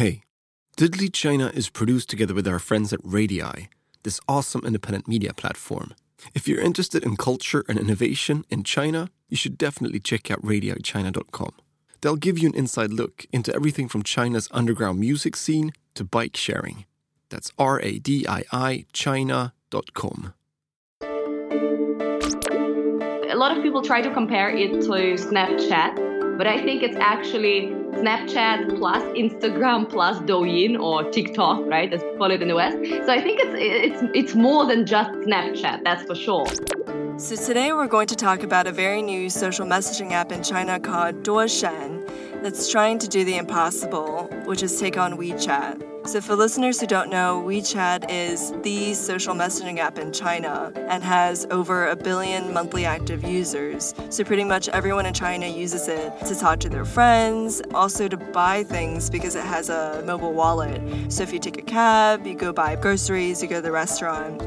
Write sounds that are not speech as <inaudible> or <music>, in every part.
Hey, Digitally China is produced together with our friends at Radii, this awesome independent media platform. If you're interested in culture and innovation in China, you should definitely check out radiichina.com. They'll give you an inside look into everything from China's underground music scene to bike sharing. That's R A D I I China.com. A lot of people try to compare it to Snapchat, but I think it's actually Snapchat plus Instagram plus Douyin or TikTok, right? As it in the West. So I think it's it's it's more than just Snapchat, that's for sure. So today we're going to talk about a very new social messaging app in China called Duoshan that's trying to do the impossible, which is take on WeChat. So, for listeners who don't know, WeChat is the social messaging app in China and has over a billion monthly active users. So, pretty much everyone in China uses it to talk to their friends, also to buy things because it has a mobile wallet. So, if you take a cab, you go buy groceries, you go to the restaurant,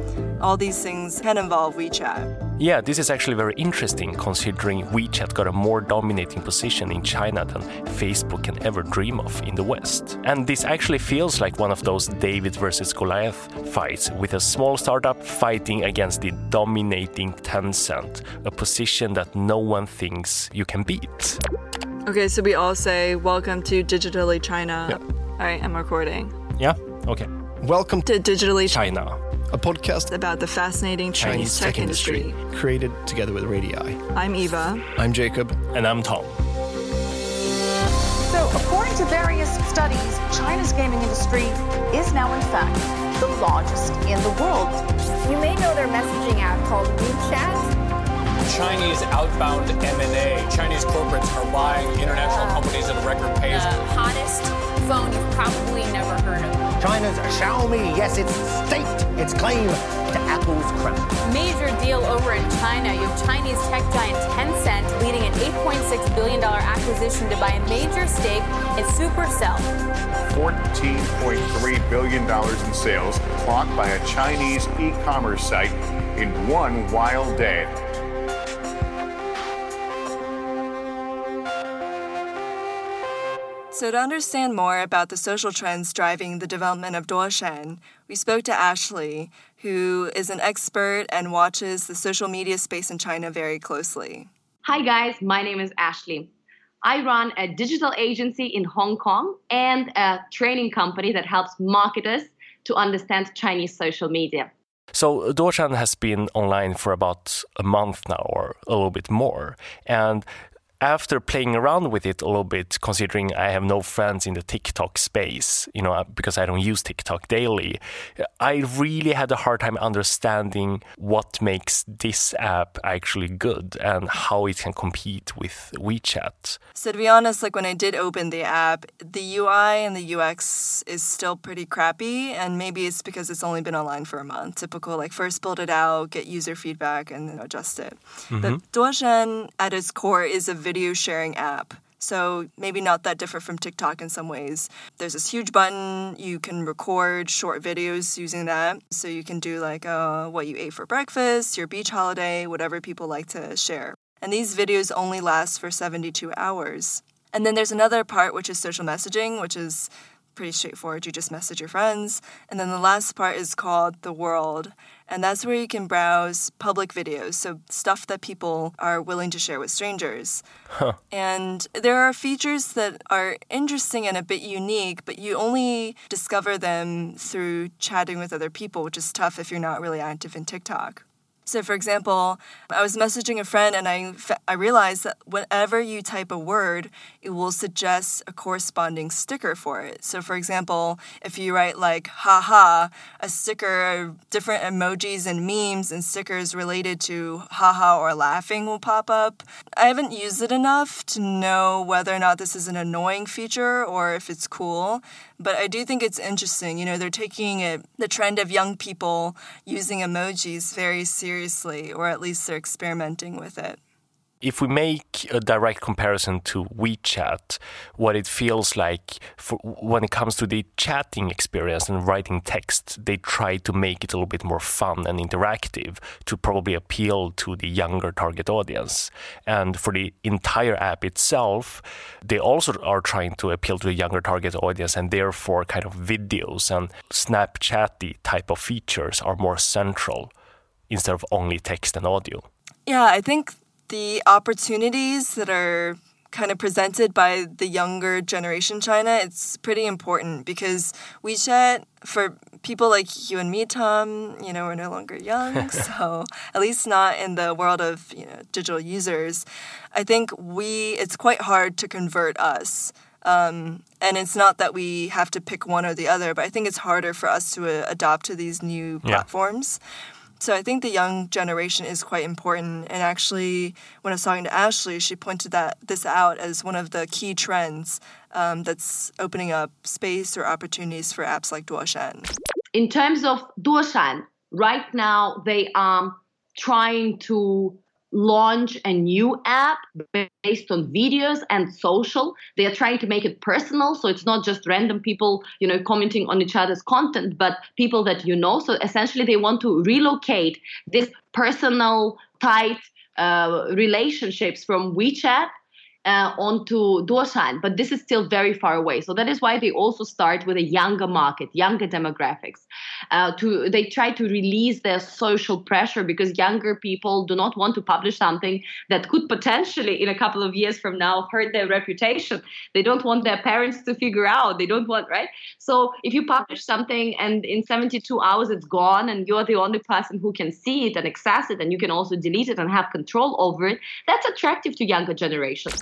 all these things can involve WeChat. Yeah, this is actually very interesting considering WeChat got a more dominating position in China than Facebook can ever dream of in the West. And this actually feels like one of those David versus Goliath fights, with a small startup fighting against the dominating Tencent, a position that no one thinks you can beat. Okay, so we all say, Welcome to Digitally China. Yeah. All right, I'm recording. Yeah? Okay. Welcome To Digitally China. China. a podcast About the fascinating Chinese, tech, industry. created together with Radii. I'm Eva. I'm Jacob. And I'm Tom. So, according to various studies, China's gaming industry is now, in fact, the largest in the world. You may know their messaging app called WeChat. Chinese outbound M&A. Chinese corporates are buying international companies at a record pace. the hottest phone you've probably never heard of. China's Xiaomi, yes, it's staked its claim to Apple's crown. Major deal over in China. You have Chinese tech giant Tencent leading an $8.6 billion acquisition to buy a major stake in Supercell. $14.3 billion in sales clocked by a Chinese e commerce site in one wild day. So, to understand more about the social trends driving the development of Duoshan, we spoke to Ashley, who is an expert and watches the social media space in China very closely. Hi guys, my name is Ashley. I run a digital agency in Hong Kong and a training company that helps marketers to understand Chinese social media. So Duoshan has been online for about a month now, or a little bit more. And after playing around with it a little bit, considering I have no friends in the TikTok space, you know, uh, because I don't use TikTok daily, uh, I really had a hard time understanding what makes this app actually good and how it can compete with WeChat. So, to be honest, like when I did open the app, the UI and the UX is still pretty crappy, and maybe it's because it's only been online for a month. Typical, like first build it out, get user feedback, and then adjust it. But mm-hmm. Duoshan, at its core, is a video sharing app. So maybe not that different from TikTok in some ways. There's this huge button. You can record short videos using that. So you can do like uh, what you ate for breakfast, your beach holiday, whatever people like to share. And these videos only last for 72 hours. And then there's another part, which is social messaging, which is pretty straightforward. You just message your friends. And then the last part is called The World. And that's where you can browse public videos, so stuff that people are willing to share with strangers. And there are features that are interesting and a bit unique, but you only discover them through chatting with other people, which is tough if you're not really active in TikTok. So, for example, I was messaging a friend and I, I realized that whenever you type a word, it will suggest a corresponding sticker for it. So, for example, if you write like haha, a sticker, different emojis and memes and stickers related to haha or laughing will pop up. I haven't used it enough to know whether or not this is an annoying feature or if it's cool. But I do think it's interesting. You know, they're taking it, the trend of young people using emojis very seriously, or at least they're experimenting with it. If we make a direct comparison to WeChat, what it feels like for, when it comes to the chatting experience and writing text, they try to make it a little bit more fun and interactive to probably appeal to the younger target audience. And for the entire app itself, they also are trying to appeal to the younger target audience, and therefore, kind of videos and Snapchatty type of features are more central instead of only text and audio. Yeah, I think the opportunities that are kind of presented by the younger generation China, it's pretty important because WeChat, for people like you and me, Tom, you know, we're no longer young, <laughs> so at least not in the world of you know digital users. I think we it's quite hard to convert us. Um, and it's not that we have to pick one or the other, but I think it's harder for us to uh, adopt to these new platforms. So I think the young generation is quite important. And actually, when I was talking to Ashley, she pointed that this out as one of the key trends um, that's opening up space or opportunities for apps like Duoshan. In terms of Duoshan, right now they are trying to launch a new app based on videos and social. They are trying to make it personal, so it's not just random people, you know, commenting on each other's content, but people that you know. So essentially, they want to relocate this personal, tight uh, relationships from WeChat uh, onto Duoshan, but this is still very far away. So that is why they also start with a younger market, younger demographics. Uh, to they try to release their social pressure because younger people do not want to publish something that could potentially, in a couple of years from now, hurt their reputation. They don't want their parents to figure out. They don't want right. So if you publish something and in 72 hours it's gone, and you're the only person who can see it and access it, and you can also delete it and have control over it, that's attractive to younger generations.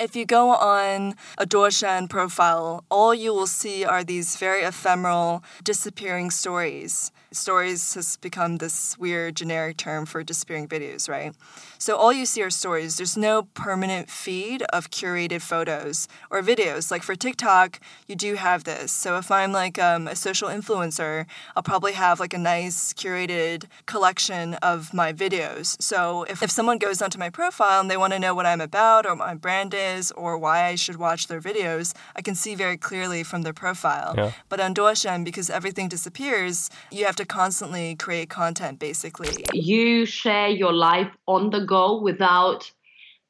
If you go on a Duoshan profile, all you will see are these very ephemeral, disappearing stories. Stories has become this weird generic term for disappearing videos, right? So all you see are stories. There's no permanent feed of curated photos or videos. Like for TikTok, you do have this. So if I'm like um, a social influencer, I'll probably have like a nice curated collection of my videos. So if, if someone goes onto my profile and they want to know what I'm about or my brand is or why I should watch their videos, I can see very clearly from their profile. Yeah. But on Duoshan, because everything disappears, you have to constantly create content basically. You share your life on the go without,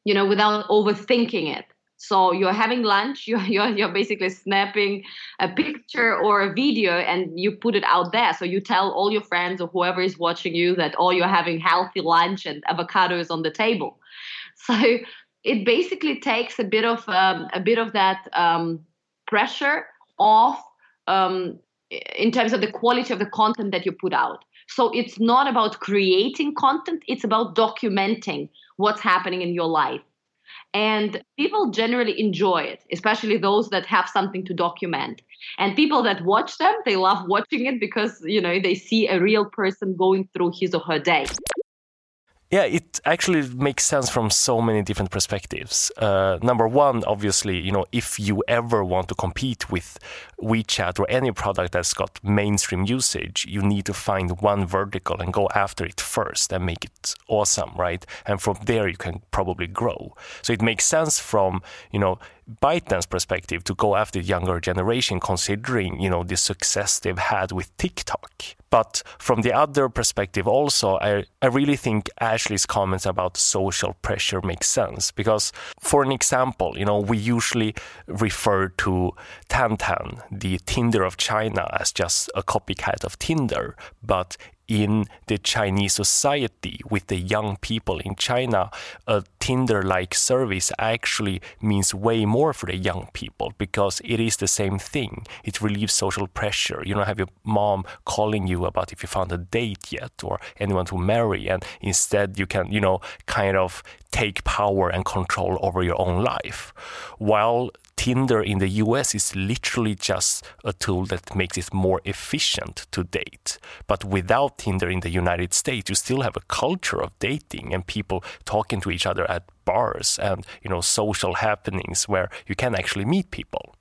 you know, without overthinking it. So you're having lunch, <laughs> you're, you're, you're basically snapping a picture or a video and you put it out there. So you tell all your friends or whoever is watching you that, oh, you're having healthy lunch and avocados on the table. <laughs> So it basically takes a bit of um, a bit of that um, pressure off um, in terms of the quality of the content that you put out. So it's not about creating content, it's about documenting what's happening in your life. And people generally enjoy it, especially those that have something to document. And people that watch them, they love watching it because, you know, they see a real person going through his or her day. Yeah, it actually makes sense from so many different perspectives. Uh, number one, obviously, you know, if you ever want to compete with WeChat or any product that's got mainstream usage, you need to find one vertical and go after it first and make it awesome, right? And from there, you can probably grow. So it makes sense from, you know, ByteDance perspective to go after the younger generation, considering you know the success they've had with TikTok. But from the other perspective, also, I, I really think Ashley's comments about social pressure make sense because, for an example, you know, we usually refer to Tantan, the Tinder of China, as just a copycat of Tinder, but in the Chinese society with the young people in China, a Tinder like service actually means way more for the young people because it is the same thing. It relieves social pressure. You don't have your mom calling you about if you found a date yet or anyone to marry, and instead you can, you know, kind of take power and control over your own life. While Tinder in the US is literally just a tool that makes it more efficient to date. But without Tinder in the United States, you still have a culture of dating and people talking to each other at bars and you know social happenings where you can actually meet people.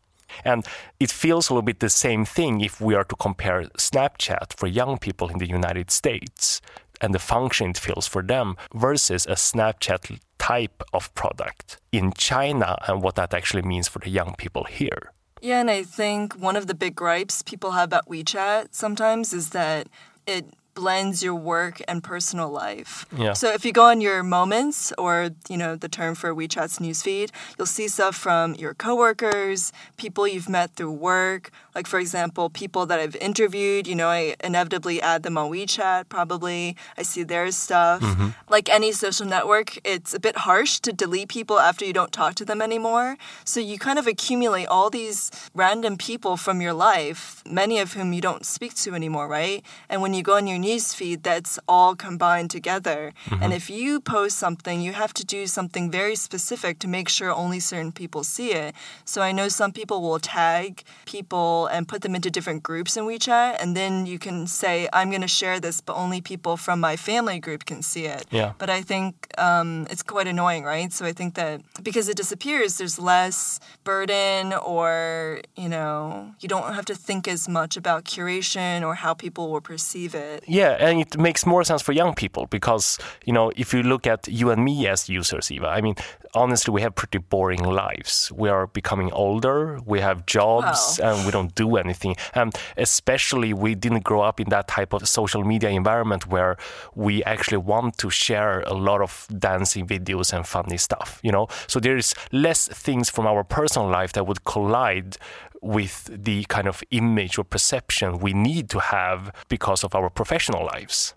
And it feels a little bit the same thing if we are to compare Snapchat for young people in the United States and the function it fills for them versus a Snapchat type of product in China and what that actually means for the young people here. Yeah, and I think one of the big gripes people have about WeChat sometimes is that it blends your work and personal life. Yeah. So if you go on your moments or, you know, the term for WeChat's newsfeed, you'll see stuff from your coworkers, people you've met through work. Like for example, people that I've interviewed, you know, I inevitably add them on WeChat probably. I see their stuff. Mm-hmm. Like any social network, it's a bit harsh to delete people after you don't talk to them anymore. So you kind of accumulate all these random people from your life, many of whom you don't speak to anymore, right? And when you go on your news feed, that's all combined together. And if you post something, you have to do something very specific to make sure only certain people see it. So I know some people will tag people and put them into different groups in WeChat, and then you can say, I'm going to share this, but only people from my family group can see it. Yeah. But I think um, it's quite annoying, right? So I think that because it disappears, there's less burden, or, you know, you don't have to think as much about curation or how people will perceive it. Yeah, and it makes more sense for young people because, you know, if you look at you and me as users, Eva, I mean, honestly, we have pretty boring lives. We are becoming older, we have jobs, and we don't do anything. And especially, we didn't grow up in that type of social media environment where we actually want to share a lot of dancing videos and funny stuff, you know? So there is less things from our personal life that would collide with the kind of image or perception we need to have because of our professional lives.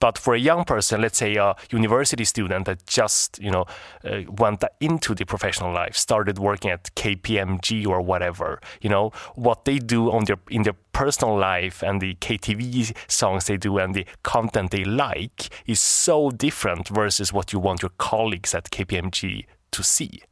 But for a young person, let's say a university student that just you know uh, went into the professional life, started working at KPMG or whatever, you know what they do on their in their personal life and the KTV songs they do and the content they like is so different versus what you want your colleagues at KPMG to see.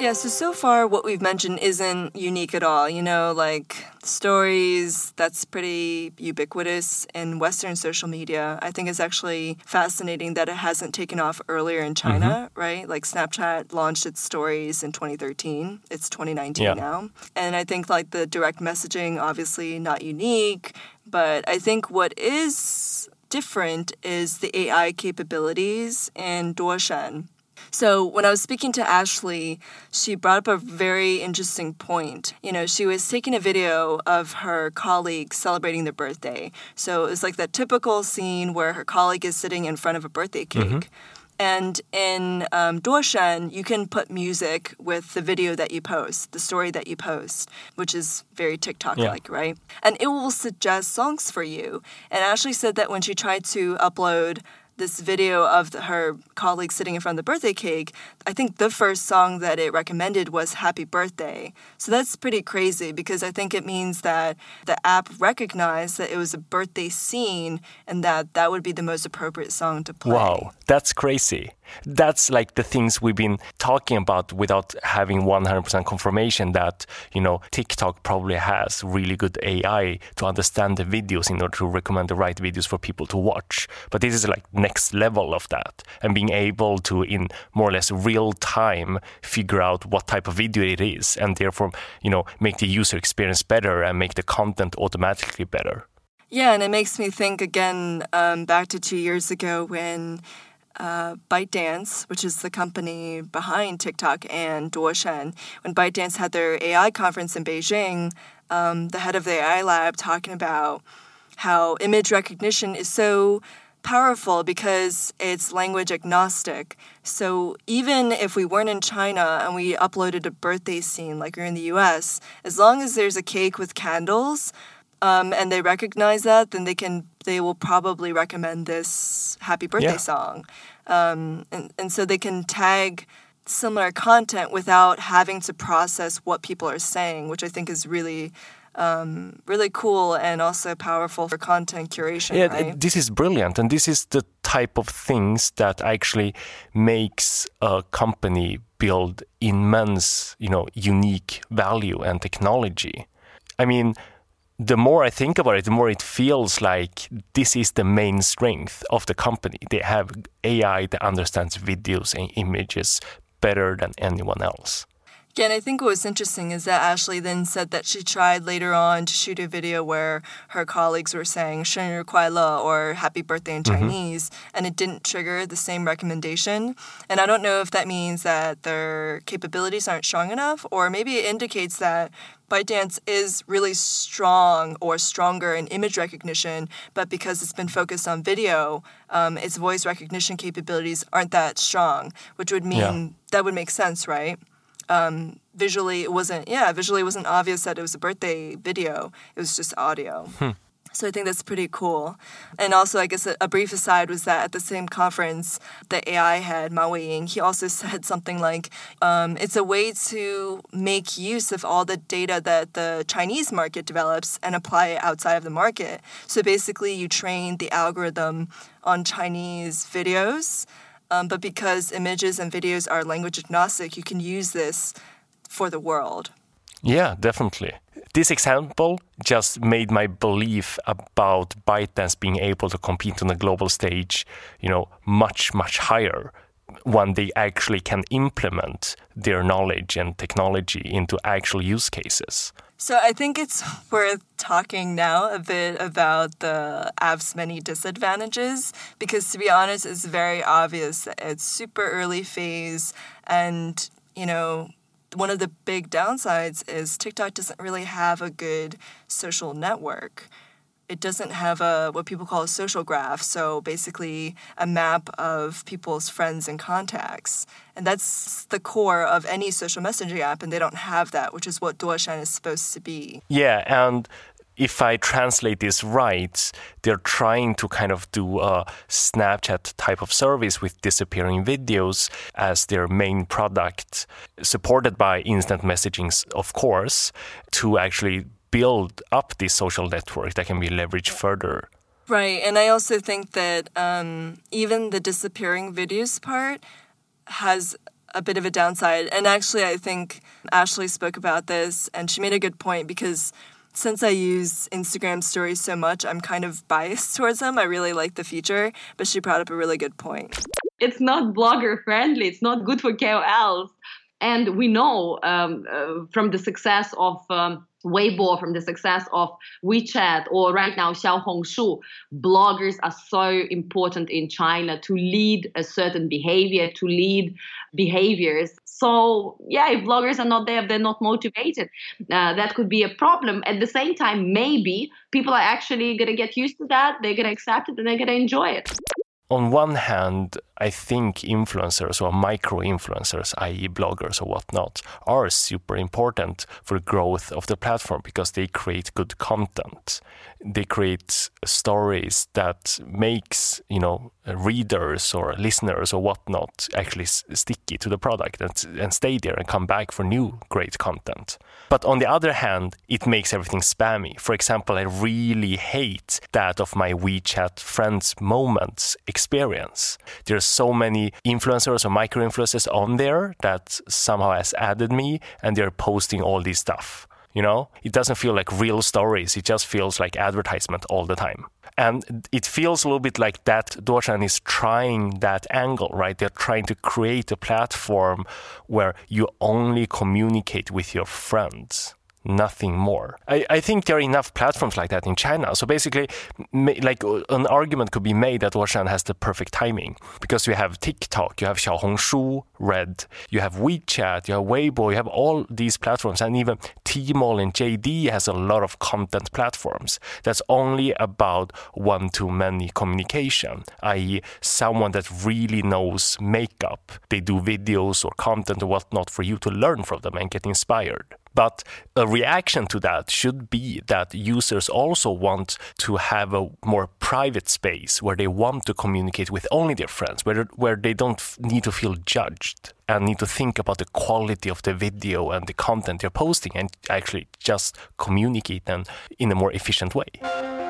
Yeah, so so far what we've mentioned isn't unique at all. You know, like stories, that's pretty ubiquitous in Western social media. I think it's actually fascinating that it hasn't taken off earlier in China, mm-hmm. right? Like Snapchat launched its stories in 2013. It's 2019 Yeah. now. And I think like the direct messaging, obviously not unique, but I think what is different is the AI capabilities in Duoshan. So when I was speaking to Ashley, she brought up a very interesting point. You know, she was taking a video of her colleague celebrating their birthday. So it was like that typical scene where her colleague is sitting in front of a birthday cake. And in um, Duoshan, you can put music with the video that you post, the story that you post, which is very TikTok like, right? And it will suggest songs for you. And Ashley said that when she tried to upload this video of the, her colleague sitting in front of the birthday cake, I think the first song that it recommended was Happy Birthday. So that's pretty crazy because I think it means that the app recognized that it was a birthday scene and that that would be the most appropriate song to play. Wow, that's crazy. That's like the things we've been talking about without having 100% confirmation that, you know, TikTok probably has really good AI to understand the videos in order to recommend the right videos for people to watch. But this is like next level of that and being able to in more or less real time figure out what type of video it is and therefore, you know, make the user experience better and make the content automatically better. Yeah, and it makes me think again um, back to two years ago when uh, ByteDance, which is the company behind TikTok and Duoshan, when ByteDance had their AI conference in Beijing, um, the head of the AI lab talking about how image recognition is so powerful because it's language agnostic. So even if we weren't in China and we uploaded a birthday scene like we're in the US, as long as there's a cake with candles, um, and they recognize that, then they can they will probably recommend this happy birthday Yeah. song, um, and and so they can tag similar content without having to process what people are saying, which I think is really. Um, really cool and also powerful for content curation, Yeah, right? this is brilliant, and this is the type of things that actually makes a company build immense, you know, unique value and technology. I mean, the more I think about it, the more it feels like this is the main strength of the company. They have AI that understands videos and images better than anyone else. Again, I think what was interesting is that Ashley then said that she tried later on to shoot a video where her colleagues were saying Shengri Kuaile or Happy Birthday in mm-hmm. Chinese, mm-hmm. and it didn't trigger the same recommendation. And I don't know if that means that their capabilities aren't strong enough, or maybe it indicates that ByteDance is really strong or stronger in image recognition, but because it's been focused on video, um, its voice recognition capabilities aren't that strong, which would mean yeah. that would make sense, right? Um, visually, it wasn't, yeah, visually it wasn't obvious that it was a birthday video, it was just audio. So I think that's pretty cool. And also, I guess a, a brief aside was that at the same conference, the AI head, Ma Weiying, he also <laughs> said something like, um, it's a way to make use of all the data that the Chinese market develops and apply it outside of the market. So basically, you train the algorithm on Chinese videos, um, but because images and videos are language agnostic, you can use this for the world. Yeah, definitely. This example just made my belief about ByteDance being able to compete on the global stage, you know, much, much higher when they actually can implement their knowledge and technology into actual use cases. So I think it's <laughs> worth talking now a bit about the app's many disadvantages because to be honest, it's very obvious that it's super early phase and you know one of the big downsides is TikTok doesn't really have a good social network. It doesn't have a what people call a social graph, so basically a map of people's friends and contacts. And that's the core of any social messaging app, and they don't have that, which is what Duoshan is supposed to be. Yeah, and if I translate this right, they're trying to kind of do a Snapchat type of service with disappearing videos as their main product, supported by instant messaging, of course, to actually build up this social network that can be leveraged further. Right, and I also think that um, even the disappearing videos part has a bit of a downside. And actually, I think Ashley spoke about this, and she made a good point because since I use Instagram stories so much, I'm kind of biased <laughs> towards them. I really like the feature, but she brought up a really good point. It's not blogger friendly. It's not good for KOLs. And we know um, uh, from the success of um, Weibo, from the success of WeChat, or right now Xiaohongshu, bloggers are so important in China to lead a certain behavior, to lead behaviors. So, yeah, if bloggers are not there, if they're not motivated, uh, that could be a problem. At the same time, maybe people are actually going to get used to that, they're going to accept it, and they're going to enjoy it. On one hand, I think influencers or micro influencers, i.e., bloggers or whatnot, are super important for the growth of the platform because they create good content. They create stories that makes you know Uh, readers or listeners or whatnot actually sticky to the product and, and stay there and come back for new great content. But on the other hand, it makes everything spammy. For example, I really hate that of my WeChat friends moments experience. There's so many influencers or micro influencers on there that somehow has added me and they're posting all this stuff. You know, it doesn't feel like real stories. It just feels like advertisement all the time. And it feels a little bit like that Duoshan is trying that angle, right? They're trying to create a platform where you only communicate with your friends nothing more. I, I think there are enough platforms like that in China. So basically, like uh, an argument could be made that Duoshan has the perfect timing because you have TikTok, you have Xiaohongshu, Red, you have WeChat, you have Weibo, you have all these platforms, and even Tmall and JD has a lot of content platforms. That's only about one-to-many communication, i.e., someone that really knows makeup. They do videos or content or whatnot for you to learn from them and get inspired. But a reaction to that should be that users also want to have a more private space where they want to communicate with only their friends, where, where they don't need to feel judged and need to think about the quality of the video and the content they're posting and actually just communicate them in a more efficient way.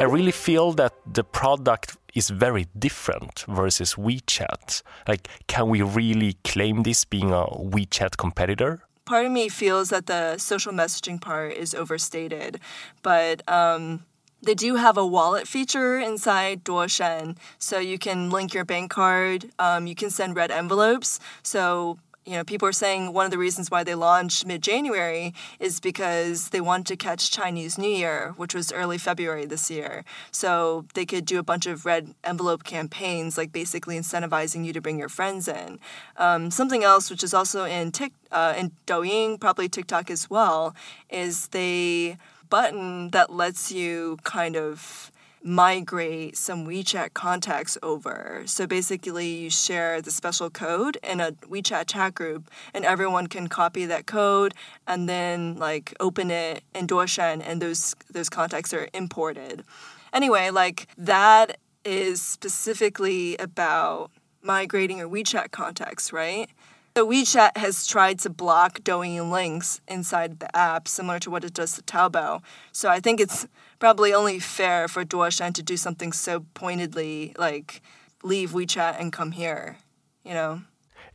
I really feel that the product is very different versus WeChat. Like, can we really claim this being a WeChat competitor? Part of me feels that the social messaging part is overstated, but um, they do have a wallet feature inside Duoshan, so you can link your bank card. Um, you can send red envelopes. So you know, people are saying one of the reasons why they launched mid January is because they wanted to catch Chinese New Year, which was early February this year. So they could do a bunch of red envelope campaigns, like basically incentivizing you to bring your friends in. Um, something else, which is also in Tik, uh, in Douyin, probably TikTok as well, is they button that lets you kind of migrate some WeChat contacts over. So basically, you share the special code in a WeChat chat group, and everyone can copy that code and then like open it in Duoshan, and those those contacts are imported. Anyway, like that is specifically about migrating your WeChat contacts, right? So WeChat has tried to block Douyin links inside the app, similar to what it does to Taobao. So I think it's probably only fair for Duoshan to do something so pointedly, like leave WeChat and come here, you know?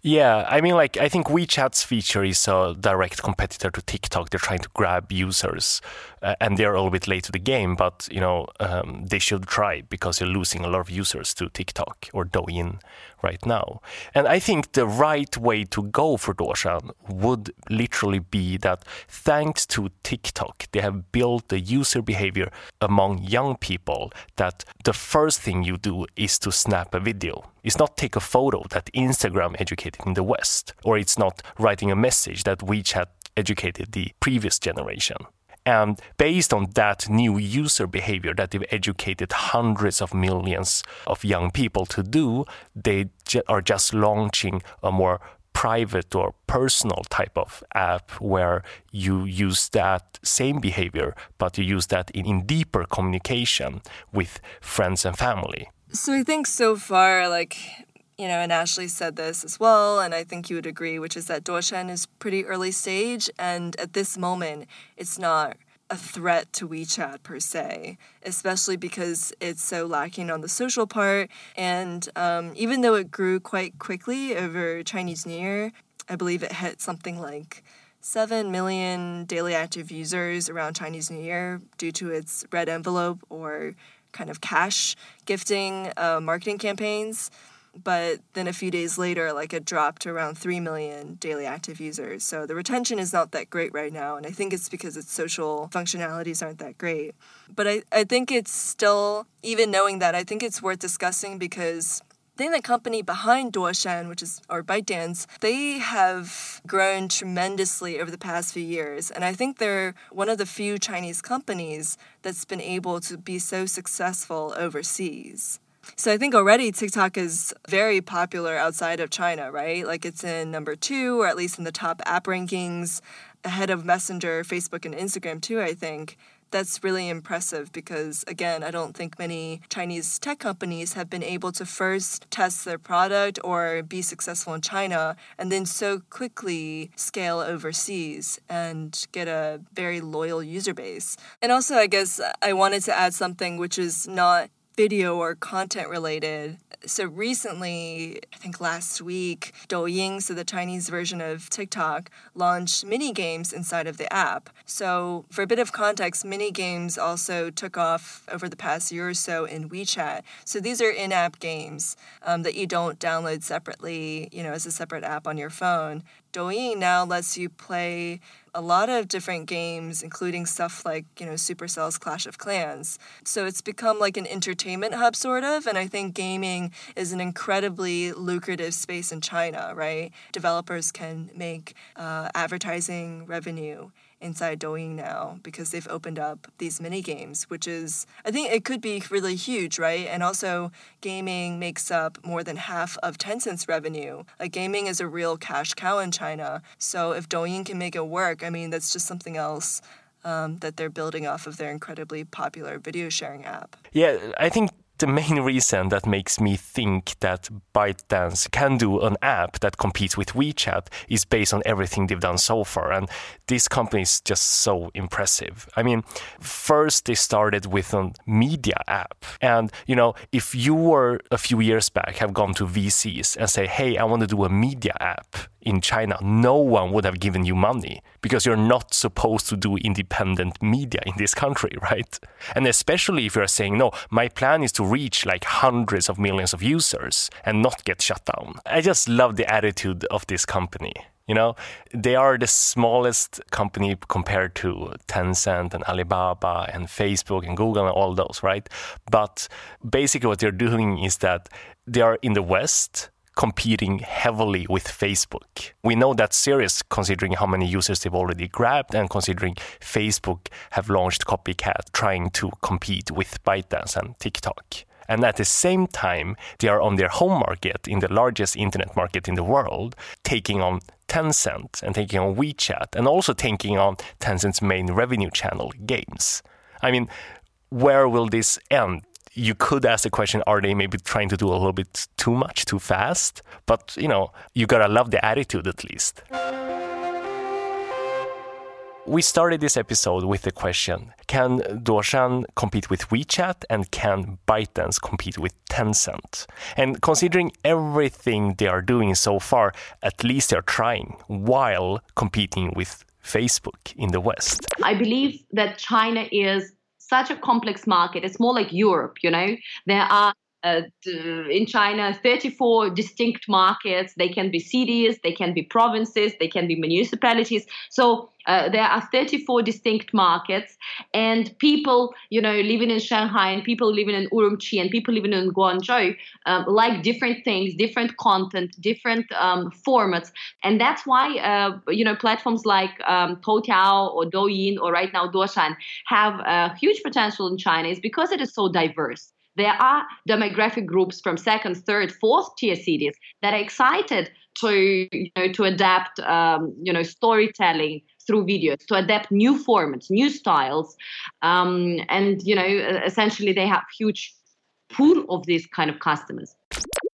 Yeah, I mean, like, I think WeChat's feature is a direct competitor to TikTok. They're trying to grab users, uh, and they're a little bit late to the game, but, you know, um, they should try because you're losing a lot of users to TikTok or Douyin right now. And I think the right way to go for Duoshan would literally be that thanks to TikTok, they have built the user behavior among young people that the first thing you do is to snap a video. It's not take a photo that Instagram educated in the West, or it's not writing a message that WeChat educated the previous generation. And based on that new user behavior that they've educated hundreds of millions of young people to do, they are just launching a more private or personal type of app where you use that same behavior, but you use that in, in deeper communication with friends and family. So I think so far, like you know, and Ashley said this as well, and I think you would agree, which is that Duoshan is pretty early stage, and at this moment, it's not a threat to WeChat per se, especially because it's so lacking on the social part. And um, even though it grew quite quickly over Chinese New Year, I believe it hit something like 7 million daily active users around Chinese New Year due to its red envelope or kind of cash gifting uh, marketing campaigns but then a few days later, like it dropped to around 3 million daily active users. So the retention is not that great right now, and I think it's because its social functionalities aren't that great. But I, I think it's still, even knowing that, I think it's worth discussing because I think the company behind Duoshan, which is or ByteDance, they have grown tremendously over the past few years, and I think they're one of the few Chinese companies that's been able to be so successful overseas. So I think already TikTok is very popular outside of China, right? Like it's in number two, or at least in the top app rankings, ahead of Messenger, Facebook, and Instagram, too, I think. That's really impressive because, again, I don't think many Chinese tech companies have been able to first test their product or be successful in China and then so quickly scale overseas and get a very loyal user base. And also, I guess I wanted to add something which is not video or content related. So recently, I think last week, Douyin, so the Chinese version of TikTok, launched mini games inside of the app. So for a bit of context, mini games also took off over the past year or so in WeChat. So these are in-app games um, that you don't download separately, you know, as a separate app on your phone. Douyin now lets you play a lot of different games, including stuff like, you know, Supercell's Clash of Clans. So it's become like an entertainment hub, sort of. And I think gaming is an incredibly lucrative space in China, right? Developers can make uh, advertising revenue inside Douyin now because they've opened up these mini games, which is I think it could be really huge, right? And also gaming makes up more than half of Tencent's revenue. Like gaming is a real cash cow in China. So if Douyin can make it work, I mean that's just something else um, that they're building off of their incredibly popular video sharing app. Yeah, I think the main reason that makes me think that ByteDance can do an app that competes with WeChat is based on everything they've done so far. And this company is just so impressive. I mean, first they started with a media app. And, you know, if you were a few years back have gone to VCs and say, hey, I want to do a media app, in China, no one would have given you money because you're not supposed to do independent media in this country, <laughs> right? And especially if you're saying, no, my plan is to reach like hundreds of millions of users and not get shut down. I just love the attitude of this company. You know, they are the smallest company compared to Tencent and Alibaba and Facebook and Google and all those, right? But basically, what they're doing is that they are in the West competing heavily with Facebook. We know that's serious considering how many users they've already grabbed and considering Facebook have launched Copycat trying to compete with ByteDance and TikTok. And at the same time, they are on their home market in the largest internet market in the world, taking on Tencent and taking on WeChat and also taking on Tencent's main revenue channel, games. I mean, where will this end? You could ask the question are they maybe trying to do a little bit too much, too fast? But, you know, you gotta love the attitude at least. We started this episode with the question Can Duoshan compete with WeChat and can ByteDance compete with Tencent? And considering everything they are doing so far, at least they're trying while competing with Facebook in the West. I believe that China is such a complex market. It's more like Europe, you know? There are uh, in China 34 distinct markets. They can be cities, they can be provinces, they can be municipalities. So uh, there are 34 distinct markets, and people, you know, living in Shanghai and people living in Urumqi and people living in Guangzhou um, like different things, different content, different um, formats, and that's why uh, you know platforms like um, Toutiao or Douyin or right now Duoshan have a huge potential in China is because it is so diverse there are demographic groups from second, third, fourth tier cities that are excited to you know to adapt um, you know storytelling through videos to adapt new formats new styles. Um, and you know essentially they have huge pool of these kind of customers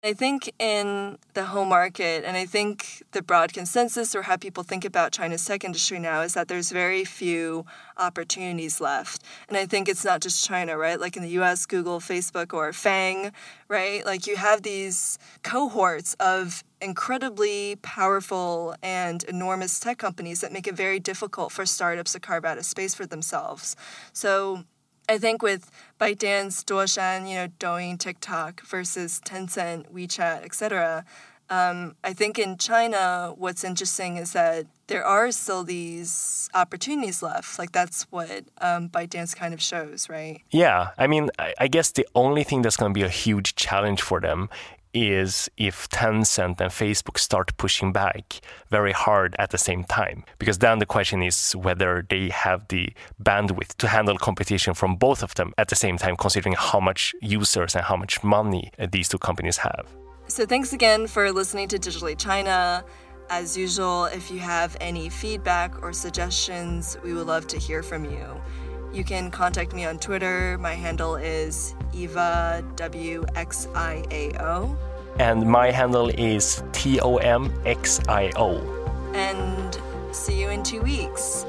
I think in the home market, and I think the broad consensus or how people think about China's tech industry now is that there's very few opportunities left. And I think it's not just China, right? Like in the US, Google, Facebook, or FANG, right? Like you have these cohorts of incredibly powerful and enormous tech companies that make it very difficult for startups to carve out a space for themselves. So I think with ByteDance, Duoshan, you know, Douyin, TikTok versus Tencent, WeChat, etc. Um, I think in China, what's interesting is that there are still these opportunities left. Like that's what um, ByteDance kind of shows, right? Yeah, I mean, I, I guess the only thing that's going to be a huge challenge for them is if Tencent and Facebook start pushing back very hard at the same time. Because then the question is whether they have the bandwidth to handle competition from both of them at the same time, considering how much users and how much money these two companies have. So, thanks again for listening to Digitally China. As usual, if you have any feedback or suggestions, we would love to hear from you. You can contact me on Twitter. My handle is Eva WXIAO. And my handle is T O M X I O. And see you in two weeks.